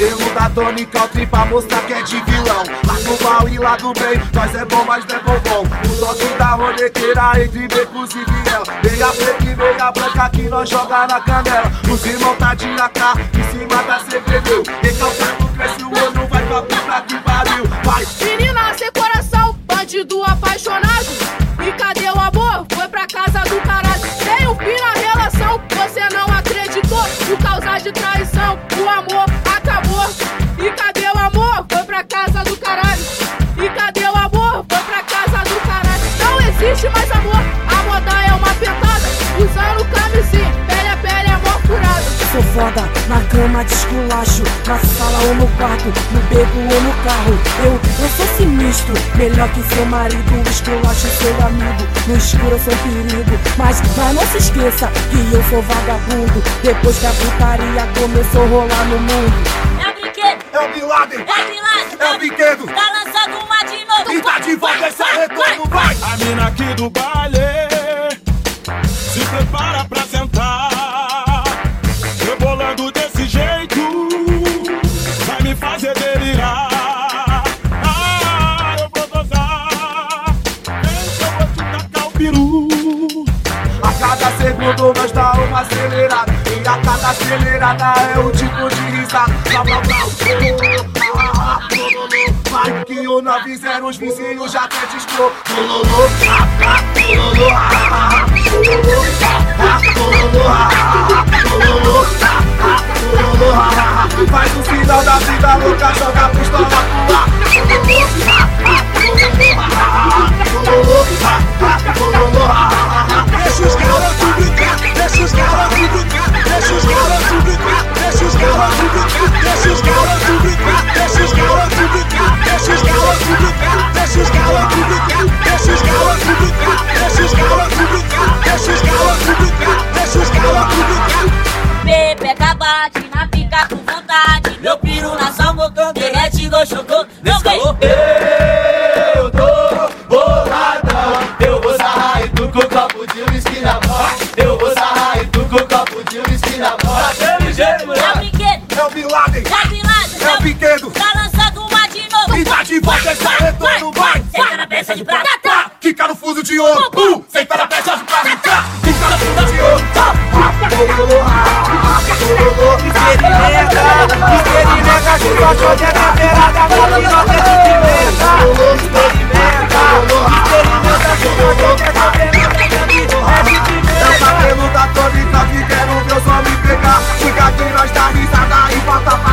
Cabelo da Tony Country pra mostrar que é de vilão. Lá do mal e lá do bem, nós é bom, mas não é bom. O toque da ronequeira entre becos e viel. Meia preta e meia branca que nós joga na canela. Os irmãos tá de AK, em cima da CPD. Recalcando, cresce o ano, vai pra puta que pariu. Vai! Menina sem coração, bandido apaixonado. E cadê o amor? Foi pra casa do caralho. Existe mais amor, a moda é uma pentada. Usando camisinha, pele a pele é mó furada. Sou foda, na cama de esculacho Na sala ou no quarto, no beco ou no carro Eu, eu sou sinistro, melhor que seu marido Esculacho seu amigo, no escuro eu sou perigo Mas, mas não se esqueça que eu sou vagabundo Depois que a putaria começou a rolar no mundo É brinquedo, É o Bin Laden! é grilagem, É o brinquedo! Tá lançando uma de novo. E tá de volta esse retorno, vai! A mina aqui do baile se prepara pra sentar. Rebolando desse jeito, vai me fazer delirar. Ah, eu vou gozar. Eu vou te o peru. A cada segundo nós dá uma acelerada E a cada acelerada é o tipo de risada Blá blá blá Vai que o 90 os vizinhos já até discou nós nesse calor. Eu tô borrada, eu vou sarrar e tu com o copo de whisky na mão. Eu vou sarrar e tu com o copo de whisky na mão. Daquele jeito, mulher. É o brinquedo, é o Bin é o Bin é o pequeno, Tá lançando uma de novo. E tá de volta, essa retorno vai. Senta na peça de prata, tá. tá. Fica no fuso de ouro, uh, senta na peça de prata, tá. Fica na fuso de ouro, tá. Fica aqui, nós tá risada e volta pra